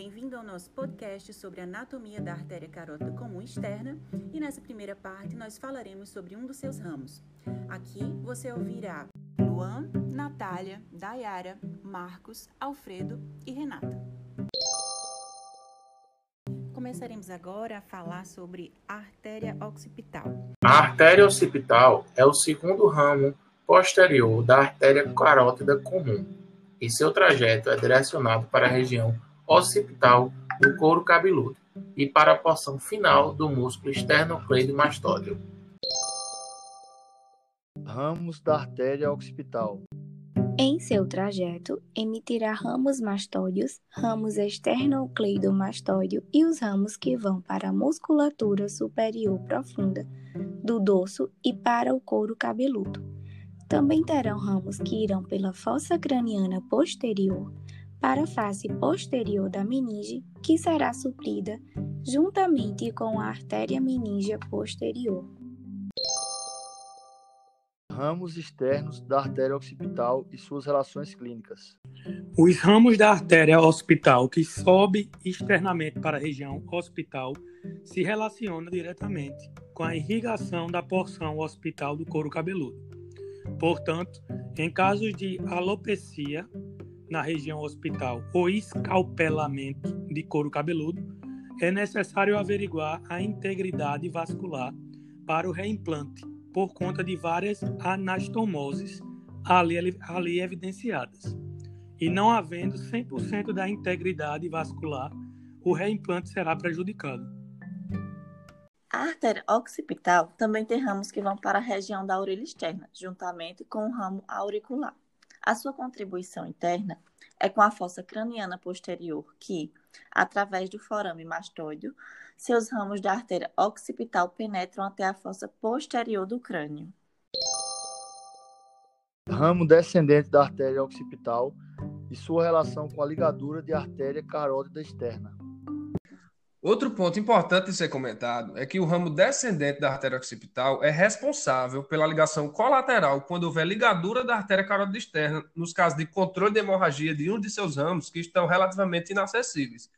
bem-vindo ao nosso podcast sobre anatomia da artéria carótida comum externa e nessa primeira parte nós falaremos sobre um dos seus ramos. Aqui você ouvirá Luan, Natália, Dayara, Marcos, Alfredo e Renata. Começaremos agora a falar sobre a artéria occipital. A artéria occipital é o segundo ramo posterior da artéria carótida comum e seu trajeto é direcionado para a região occipital do couro cabeludo e para a porção final do músculo esternocleidomastóideo. Ramos da artéria occipital. Em seu trajeto, emitirá ramos mastóideos, ramos esternocleidomastóideo e os ramos que vão para a musculatura superior profunda do dorso e para o couro cabeludo. Também terão ramos que irão pela fossa craniana posterior, para a face posterior da meninge, que será suprida juntamente com a artéria meníngea posterior. Ramos externos da artéria occipital e suas relações clínicas. Os ramos da artéria occipital que sobe externamente para a região occipital se relacionam diretamente com a irrigação da porção occipital do couro cabeludo. Portanto, em casos de alopecia, na região hospital ou escalpelamento de couro cabeludo, é necessário averiguar a integridade vascular para o reimplante, por conta de várias anastomoses ali, ali evidenciadas. E não havendo 100% da integridade vascular, o reimplante será prejudicado. A artéria occipital também tem ramos que vão para a região da orelha externa, juntamente com o ramo auricular. A sua contribuição interna é com a fossa craniana posterior, que, através do forame mastóideo, seus ramos da artéria occipital penetram até a fossa posterior do crânio. Ramo descendente da artéria occipital e sua relação com a ligadura de artéria carótida externa. Outro ponto importante de ser comentado é que o ramo descendente da artéria occipital é responsável pela ligação colateral quando houver ligadura da artéria carótida externa, nos casos de controle de hemorragia de um de seus ramos que estão relativamente inacessíveis.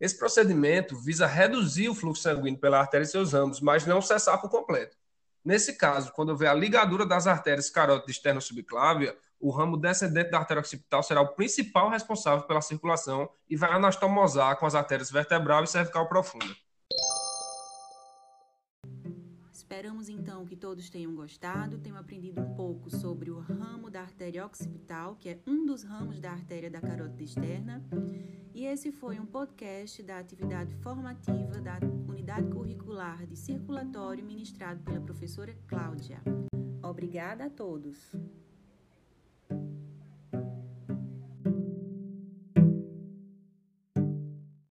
Esse procedimento visa reduzir o fluxo sanguíneo pela artéria e seus ramos, mas não cessar por completo. Nesse caso, quando houver a ligadura das artérias carótida externa subclávia, o ramo descendente da artéria occipital será o principal responsável pela circulação e vai anastomosar com as artérias vertebral e cervical profunda. Esperamos então que todos tenham gostado, tenham aprendido um pouco sobre o ramo da artéria occipital, que é um dos ramos da artéria da carótida externa. E esse foi um podcast da atividade formativa da Unidade Curricular de Circulatório ministrado pela professora Cláudia. Obrigada a todos.